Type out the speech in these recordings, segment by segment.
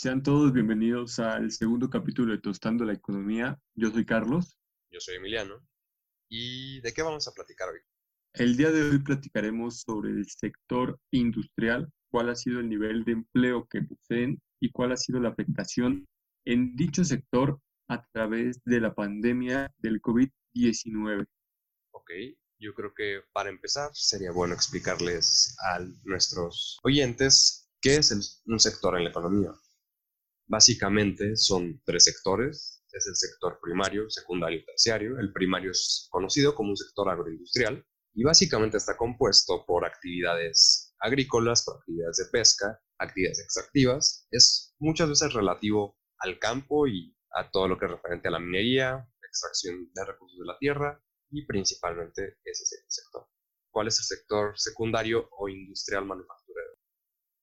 Sean todos bienvenidos al segundo capítulo de Tostando la Economía. Yo soy Carlos. Yo soy Emiliano. ¿Y de qué vamos a platicar hoy? El día de hoy platicaremos sobre el sector industrial, cuál ha sido el nivel de empleo que poseen y cuál ha sido la afectación en dicho sector a través de la pandemia del COVID-19. Ok, yo creo que para empezar sería bueno explicarles a nuestros oyentes qué es un sector en la economía. Básicamente son tres sectores, es el sector primario, secundario y terciario. El primario es conocido como un sector agroindustrial y básicamente está compuesto por actividades agrícolas, por actividades de pesca, actividades extractivas. Es muchas veces relativo al campo y a todo lo que es referente a la minería, extracción de recursos de la tierra y principalmente ese es el sector. ¿Cuál es el sector secundario o industrial manufacturero?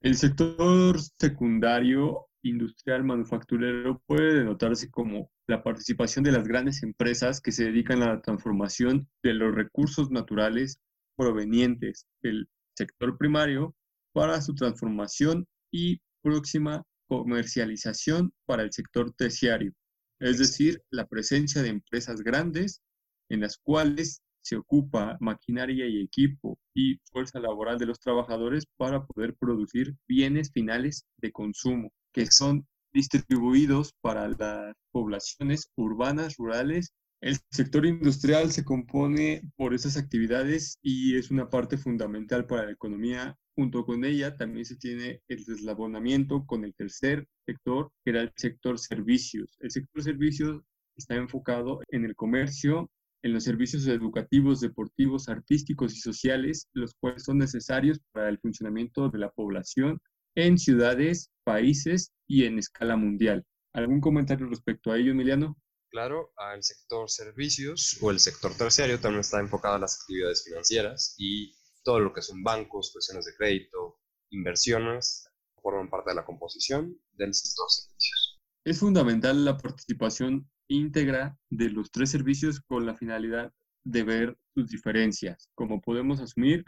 El sector secundario industrial manufacturero puede denotarse como la participación de las grandes empresas que se dedican a la transformación de los recursos naturales provenientes del sector primario para su transformación y próxima comercialización para el sector terciario, es decir, la presencia de empresas grandes en las cuales se ocupa maquinaria y equipo y fuerza laboral de los trabajadores para poder producir bienes finales de consumo, que son distribuidos para las poblaciones urbanas, rurales. El sector industrial se compone por esas actividades y es una parte fundamental para la economía Junto con ella también se tiene el deslabonamiento con el tercer sector, que era el sector servicios. El sector servicios está enfocado en el comercio, en los servicios educativos, deportivos, artísticos y sociales, los cuales son necesarios para el funcionamiento de la población en ciudades, países y en escala mundial. ¿Algún comentario respecto a ello, Emiliano? Claro, el sector servicios o el sector terciario también está enfocado a las actividades financieras y todo lo que son bancos, cuestiones de crédito, inversiones, forman parte de la composición del sector servicios. Es fundamental la participación íntegra de los tres servicios con la finalidad de ver sus diferencias, como podemos asumir,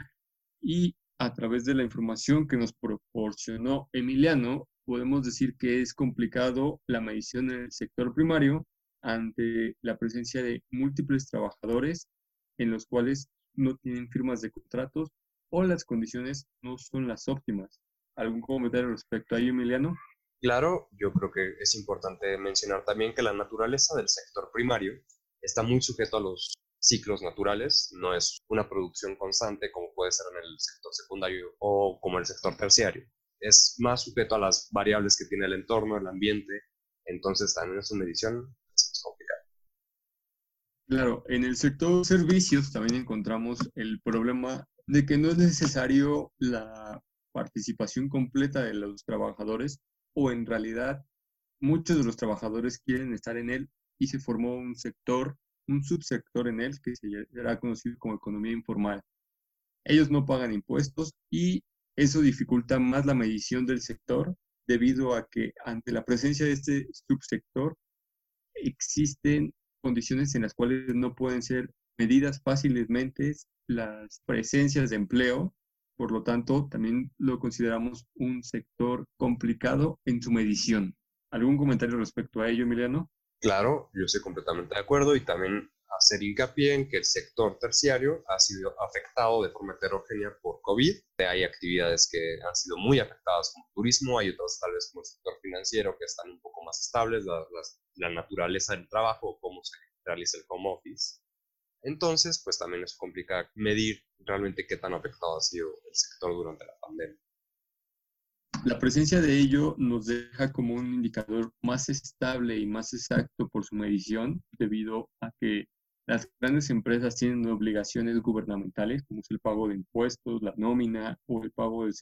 y a través de la información que nos proporcionó Emiliano, podemos decir que es complicado la medición en el sector primario ante la presencia de múltiples trabajadores en los cuales no tienen firmas de contratos o las condiciones no son las óptimas. ¿Algún comentario respecto a ello, Emiliano? Claro, yo creo que es importante mencionar también que la naturaleza del sector primario está muy sujeto a los ciclos naturales, no es una producción constante como puede ser en el sector secundario o como el sector terciario. Es más sujeto a las variables que tiene el entorno, el ambiente, entonces también es una medición es complicada. Claro, en el sector servicios también encontramos el problema de que no es necesario la participación completa de los trabajadores o en realidad muchos de los trabajadores quieren estar en él y se formó un sector, un subsector en él que será conocido como economía informal. Ellos no pagan impuestos y eso dificulta más la medición del sector debido a que ante la presencia de este subsector existen condiciones en las cuales no pueden ser medidas fácilmente las presencias de empleo, por lo tanto, también lo consideramos un sector complicado en su medición. ¿Algún comentario respecto a ello, Emiliano? Claro, yo estoy completamente de acuerdo y también hacer hincapié en que el sector terciario ha sido afectado de forma heterogénea por COVID. Hay actividades que han sido muy afectadas como turismo, hay otras tal vez como el sector financiero que están un poco más estables, la, la naturaleza del trabajo, cómo se realiza el home office. Entonces, pues también es complica medir realmente qué tan afectado ha sido el sector durante la pandemia. La presencia de ello nos deja como un indicador más estable y más exacto por su medición, debido a que las grandes empresas tienen obligaciones gubernamentales, como es el pago de impuestos, la nómina o el pago de,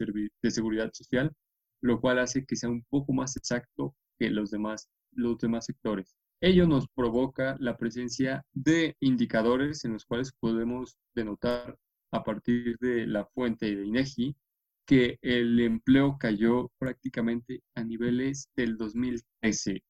de seguridad social, lo cual hace que sea un poco más exacto que los demás, los demás sectores. Ello nos provoca la presencia de indicadores en los cuales podemos denotar a partir de la fuente de INEGI que el empleo cayó prácticamente a niveles del 2013.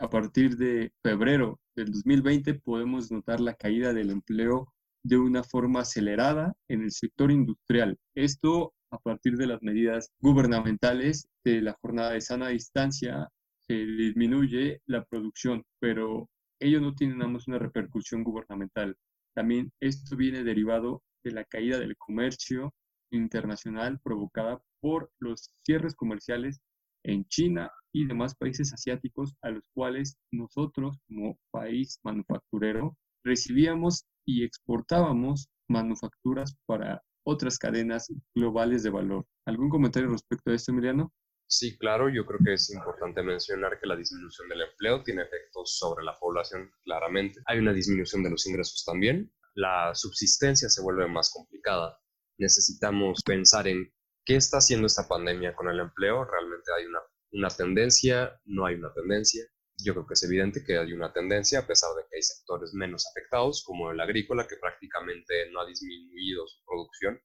A partir de febrero del 2020 podemos notar la caída del empleo de una forma acelerada en el sector industrial. Esto a partir de las medidas gubernamentales de la jornada de sana distancia se disminuye la producción, pero ello no tiene nada más una repercusión gubernamental. También esto viene derivado de la caída del comercio internacional provocada por los cierres comerciales en China y demás países asiáticos a los cuales nosotros como país manufacturero recibíamos y exportábamos manufacturas para otras cadenas globales de valor. ¿Algún comentario respecto a esto, Emiliano? Sí, claro, yo creo que es importante mencionar que la disminución del empleo tiene efectos sobre la población, claramente. Hay una disminución de los ingresos también. La subsistencia se vuelve más complicada. Necesitamos pensar en qué está haciendo esta pandemia con el empleo. Realmente hay una, una tendencia, no hay una tendencia. Yo creo que es evidente que hay una tendencia, a pesar de que hay sectores menos afectados, como el agrícola, que prácticamente no ha disminuido su producción.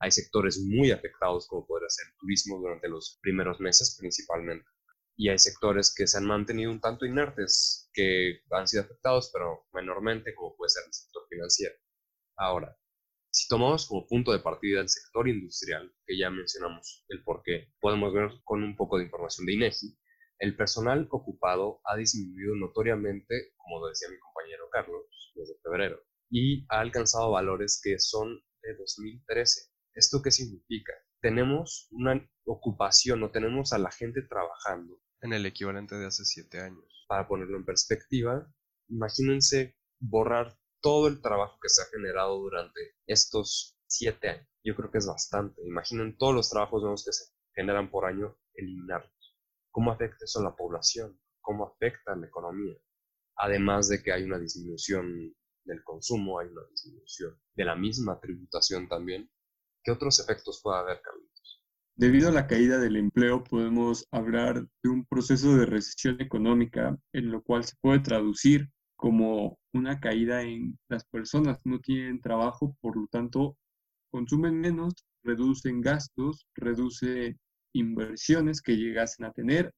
Hay sectores muy afectados, como podría ser el turismo durante los primeros meses principalmente. Y hay sectores que se han mantenido un tanto inertes, que han sido afectados, pero menormente, como puede ser el sector financiero. Ahora, si tomamos como punto de partida el sector industrial, que ya mencionamos el por qué, podemos ver con un poco de información de INEGI, el personal ocupado ha disminuido notoriamente, como decía mi compañero Carlos, desde febrero, y ha alcanzado valores que son de 2013. ¿Esto qué significa? Tenemos una ocupación o tenemos a la gente trabajando en el equivalente de hace siete años. Para ponerlo en perspectiva, imagínense borrar todo el trabajo que se ha generado durante estos siete años. Yo creo que es bastante. Imaginen todos los trabajos nuevos que se generan por año, eliminarlos. ¿Cómo afecta eso a la población? ¿Cómo afecta a la economía? Además de que hay una disminución del consumo, hay una disminución de la misma tributación también, ¿Qué otros efectos puede haber, Carlitos? Debido a la caída del empleo, podemos hablar de un proceso de recesión económica en lo cual se puede traducir como una caída en las personas no tienen trabajo, por lo tanto consumen menos, reducen gastos, reducen inversiones que llegasen a tener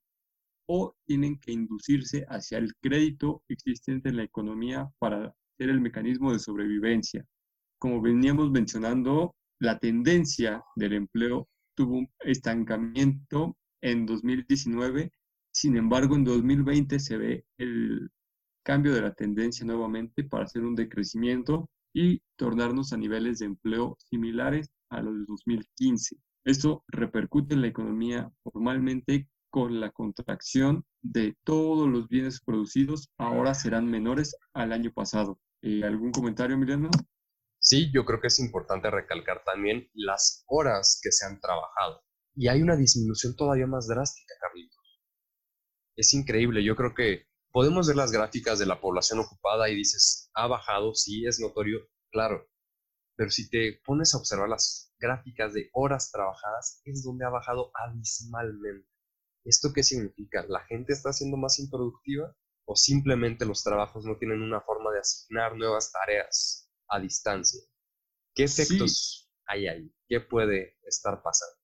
o tienen que inducirse hacia el crédito existente en la economía para ser el mecanismo de sobrevivencia. Como veníamos mencionando, la tendencia del empleo tuvo un estancamiento en 2019, sin embargo en 2020 se ve el cambio de la tendencia nuevamente para hacer un decrecimiento y tornarnos a niveles de empleo similares a los de 2015. Esto repercute en la economía formalmente con la contracción de todos los bienes producidos, ahora serán menores al año pasado. Eh, ¿Algún comentario, Emiliano? Sí, yo creo que es importante recalcar también las horas que se han trabajado. Y hay una disminución todavía más drástica, Carlitos. Es increíble, yo creo que podemos ver las gráficas de la población ocupada y dices, ha bajado, sí, es notorio, claro. Pero si te pones a observar las gráficas de horas trabajadas, es donde ha bajado abismalmente. ¿Esto qué significa? ¿La gente está siendo más improductiva? ¿O simplemente los trabajos no tienen una forma de asignar nuevas tareas? a distancia. ¿Qué efectos hay ahí? ¿Qué puede estar pasando?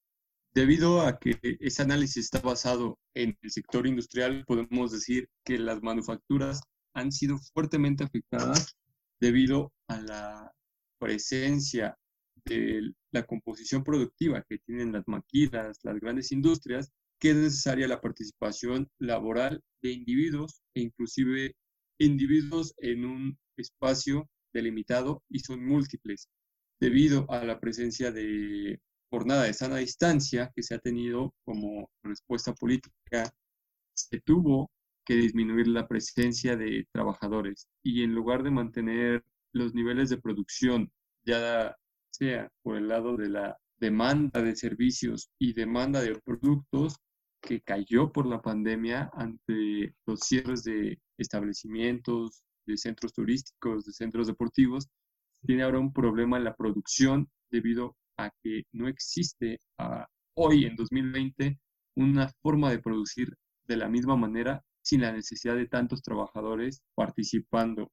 Debido a que ese análisis está basado en el sector industrial, podemos decir que las manufacturas han sido fuertemente afectadas debido a la presencia de la composición productiva que tienen las maquilas, las grandes industrias, que es necesaria la participación laboral de individuos e inclusive individuos en un espacio delimitado y son múltiples, debido a la presencia de jornada de sana distancia que se ha tenido como respuesta política, se tuvo que disminuir la presencia de trabajadores y en lugar de mantener los niveles de producción, ya sea por el lado de la demanda de servicios y demanda de productos que cayó por la pandemia ante los cierres de establecimientos, de centros turísticos, de centros deportivos, tiene ahora un problema en la producción debido que no existe ah, hoy, en 2020, una forma de producir de la misma manera sin la necesidad de tantos trabajadores participando.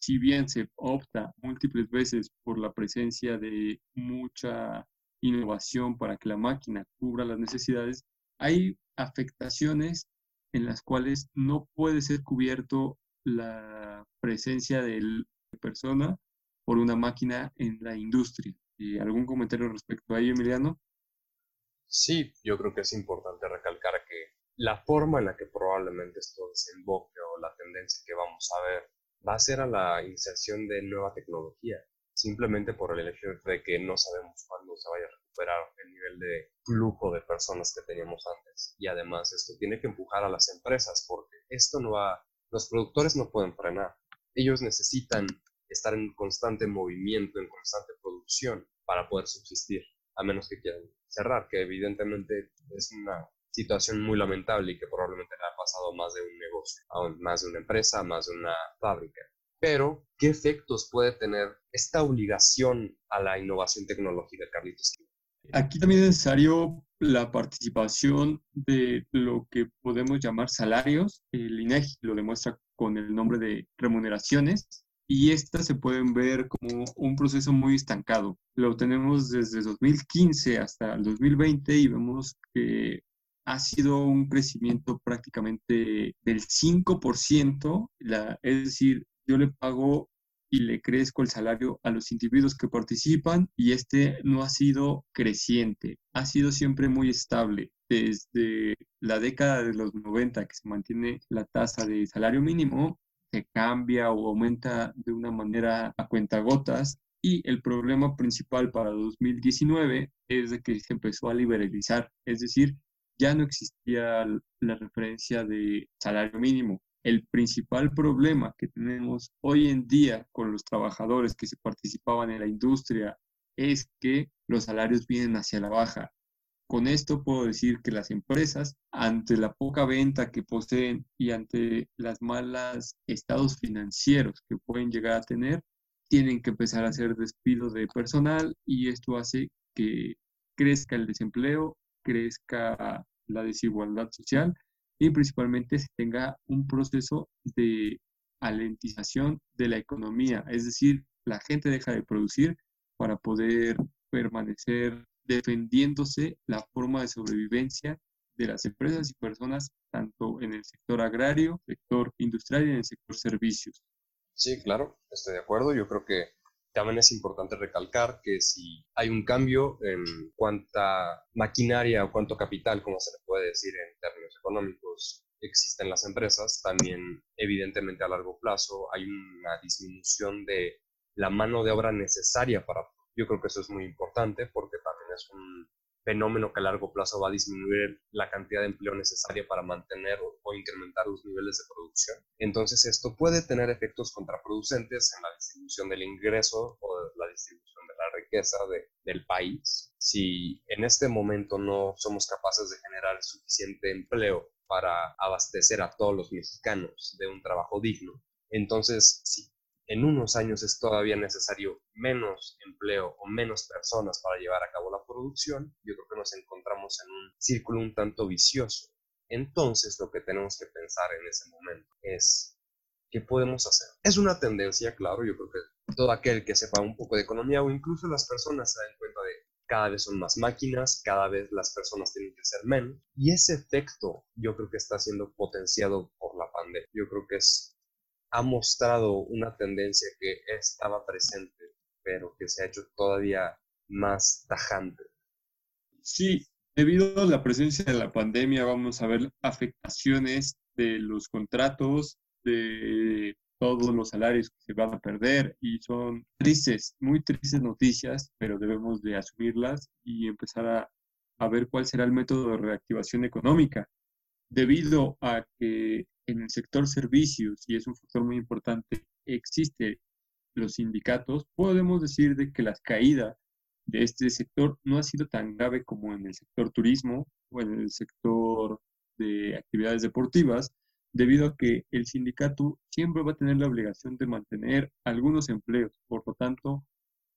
Si bien se opta múltiples veces por la presencia de mucha innovación para que la máquina cubra las necesidades, hay afectaciones en las cuales no puede ser cubierto la presencia de persona por una máquina en la industria. ¿Y ¿Algún comentario respecto a ello, Emiliano? Sí, yo creo que es importante recalcar que La forma en la que probablemente esto desemboque o la tendencia que vamos a ver va a ser a la inserción de nueva tecnología, simplemente por el hecho de que no sabemos cuándo se vaya a recuperar el nivel de flujo de personas que teníamos antes. Y además esto tiene que empujar a las empresas porque esto no va, los productores no pueden frenar. Ellos necesitan estar en constante movimiento, en constante producción para poder subsistir, a menos que quieran cerrar, que evidentemente es una situación muy lamentable y que probablemente le ha pasado más de un negocio, más de una empresa, más de una fábrica. Pero, ¿qué efectos puede tener esta obligación a la innovación tecnológica, Carlitos? Aquí también es necesario la participación de lo que podemos llamar salarios. El INEGI lo demuestra con el nombre de remuneraciones y estas se pueden ver como un proceso muy estancado. Lo tenemos desde 2015 hasta el 2020 y vemos que ha sido un crecimiento prácticamente del 5%, la, es decir, yo le pago y le crezco el salario a los individuos que participan y este no ha sido creciente, ha sido siempre muy estable. Desde la década de los 90 que se mantiene la tasa de salario mínimo, se cambia o aumenta de una manera a cuentagotas y el problema principal para 2019 es de que se empezó a liberalizar, es decir, ya no existía la referencia de salario mínimo. El principal problema que tenemos hoy en día con los trabajadores que se participaban en la industria es que los salarios vienen hacia la baja. Con esto puedo decir que las empresas, ante la poca venta que poseen y ante las malas estados financieros que pueden llegar a tener, tienen que empezar a hacer despido de personal y esto hace que crezca el desempleo, crezca la desigualdad social y principalmente se tenga un proceso de alentización de la economía, es decir, la gente deja de producir para poder permanecer defendiéndose la forma de sobrevivencia de las empresas y personas tanto en el sector agrario, sector industrial y en el sector servicios. Sí, claro, estoy de acuerdo. Yo creo que también es importante recalcar que si hay un cambio en cuánta maquinaria o cuánto capital, como se le puede decir en términos económicos, existen las empresas, también evidentemente a largo plazo hay una disminución de la mano de obra necesaria para... Yo creo que eso es muy importante porque también es un fenómeno que a largo plazo va a disminuir la cantidad de empleo necesaria para mantener o, incrementar los niveles de producción. Entonces esto puede tener efectos contraproducentes en la distribución del ingreso o la distribución de la riqueza del país. Si en este momento no somos capaces de generar suficiente empleo para abastecer a todos los mexicanos de un trabajo digno, entonces si en unos años es todavía necesario menos empleo o menos personas para llevar a cabo la producción, yo creo que nos encontramos en un círculo un tanto vicioso. Entonces lo que tenemos que pensar en ese momento es ¿qué podemos hacer? Es una tendencia, claro, yo creo que todo aquel que sepa un poco de economía o incluso las personas se dan cuenta de cada vez son más máquinas, cada vez las personas tienen que ser menos. Y ese efecto yo creo que está siendo potenciado por la pandemia. Yo creo que es ha mostrado una tendencia que estaba presente, pero que se ha hecho todavía más tajante. Sí, debido a la presencia de la pandemia vamos a ver afectaciones de los contratos, de todos los salarios que se van a perder y son tristes, muy tristes noticias, pero debemos de asumirlas y empezar a, a ver cuál será el método de reactivación económica. Debido a que en el sector servicios, y es un factor muy importante, existe los sindicatos, podemos decir de que la caída de este sector no ha sido tan grave como en el sector turismo o en el sector de actividades deportivas, debido a que el sindicato siempre va a tener la obligación de mantener algunos empleos. Por lo tanto,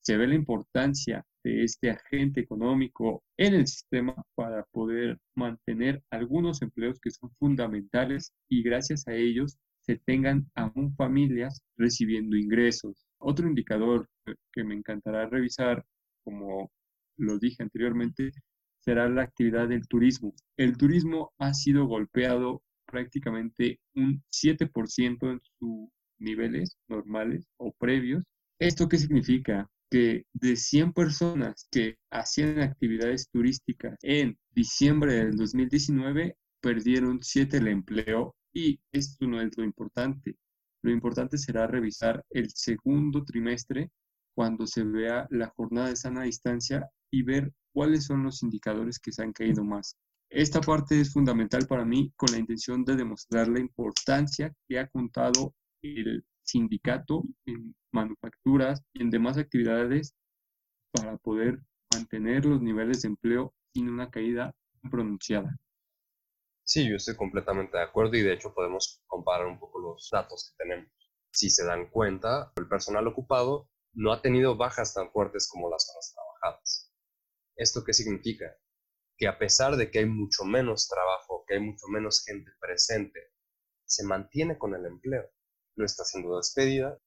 se ve la importancia de este agente económico en el sistema para poder mantener algunos empleos que son fundamentales y gracias a ellos se tengan aún familias recibiendo ingresos. Otro indicador que me encantará revisar, como lo dije anteriormente, será la actividad del turismo. El turismo ha sido golpeado prácticamente un 7% en sus niveles normales o previos. ¿Esto qué significa? Que de 100 personas que hacían actividades turísticas en diciembre del 2019, perdieron siete el empleo y esto no es lo importante. Lo importante será revisar el segundo trimestre cuando se vea la jornada de sana distancia y ver cuáles son los indicadores que se han caído más. Esta parte es fundamental para mí con la intención de demostrar la importancia que ha contado el sindicato en manufacturas y en demás actividades para poder mantener los niveles de empleo sin una caída pronunciada. Sí, yo estoy completamente de acuerdo y de hecho podemos comparar un poco los datos que tenemos. Si se dan cuenta, el personal ocupado no ha tenido bajas tan fuertes como las horas trabajadas. ¿Esto qué significa? Que a pesar de que hay mucho menos trabajo, que hay mucho menos gente presente, se mantiene con el empleo. No está siendo despedida.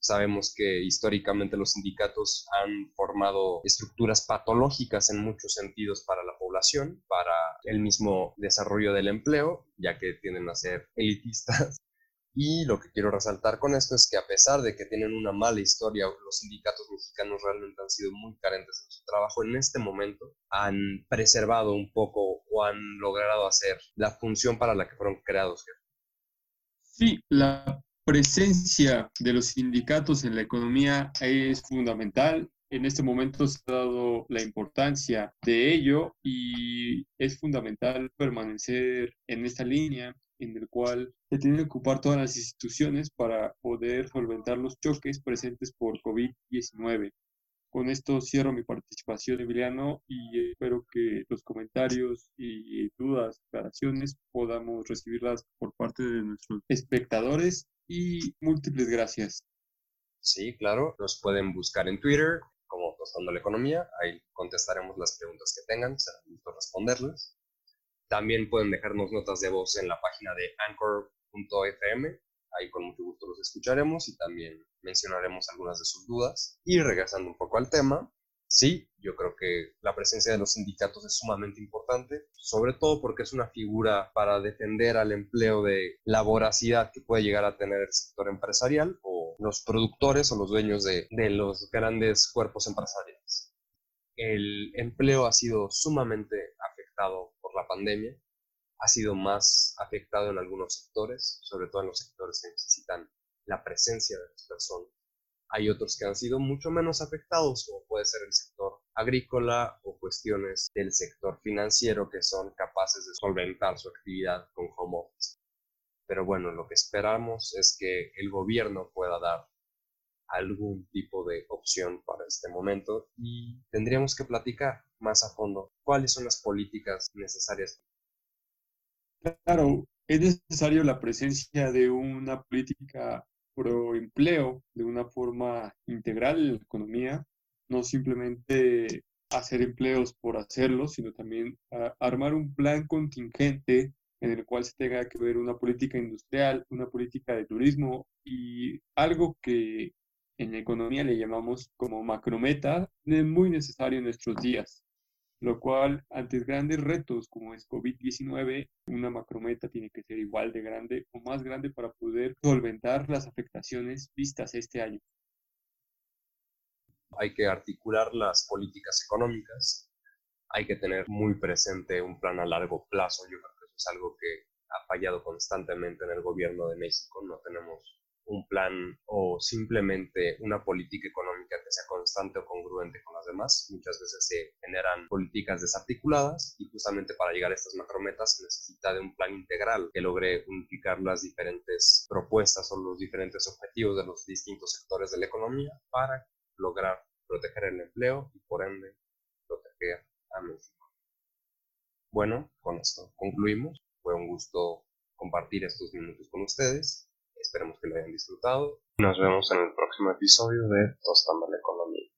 Sabemos que históricamente los sindicatos han formado estructuras patológicas en muchos sentidos para la población, para el mismo desarrollo del empleo, ya que tienden a ser elitistas y lo que quiero resaltar con esto es que a pesar de que tienen una mala historia, los sindicatos mexicanos realmente han sido muy carentes en su trabajo. En este momento han preservado un poco o han logrado hacer la función para la que fueron creados. Sí, la presencia de los sindicatos en la economía es fundamental. En este momento se ha dado la importancia de ello y es fundamental permanecer en esta línea en el cual se tienen que ocupar todas las instituciones para poder solventar los choques presentes por COVID-19. Con esto cierro mi participación, Emiliano, y espero que los comentarios y dudas, aclaraciones podamos recibirlas por parte de nuestros espectadores y múltiples gracias. Sí, claro, nos pueden buscar en Twitter como Tostando la Economía, ahí contestaremos las preguntas que tengan, será gusto responderles. También pueden dejarnos notas de voz en la página de anchor.fm. Ahí con mucho gusto los escucharemos y también mencionaremos algunas de sus dudas. Y regresando un poco al tema, sí, que la presencia de los sindicatos es sumamente importante, sobre todo porque es una figura para defender al empleo de la voracidad que puede llegar a tener el sector empresarial o los productores o los dueños de, de los grandes cuerpos empresariales. El empleo ha sido sumamente afectado la pandemia ha sido más afectado en algunos sectores, sobre todo en los sectores que necesitan la presencia de las personas. Hay otros que han sido mucho menos afectados, como puede ser el sector agrícola o cuestiones del sector financiero que son capaces de solventar su actividad con home office. Pero bueno, lo que esperamos es que el gobierno pueda dar algún tipo de opción para este momento y tendríamos que platicar más a fondo cuáles son las políticas necesarias. Claro, es necesario la presencia de una política pro empleo de una forma integral en la economía, no simplemente hacer empleos por hacerlo, sino también armar un plan contingente en el cual se tenga que ver una política industrial, una política de turismo y algo que en economía le llamamos como macrometa, es muy necesario en nuestros días, lo cual ante grandes retos como es COVID-19, una macrometa tiene que ser igual de grande o más grande para poder solventar las afectaciones vistas este año. Hay que articular las políticas económicas, hay que tener muy presente un plan a largo plazo, yo creo que eso es algo que ha fallado constantemente en el gobierno de México, no tenemos un plan o simplemente una política económica que sea constante o congruente con las demás. Muchas veces se generan políticas desarticuladas y justamente para llegar a estas macrometas se necesita de un plan integral que logre unificar las diferentes propuestas o los diferentes objetivos de los distintos sectores de la economía para lograr proteger el empleo y por ende proteger a México. Bueno, con esto concluimos. Fue un gusto compartir estos minutos con ustedes Esperemos que lo hayan disfrutado. Nos vemos en el próximo episodio de Tostando la Economía.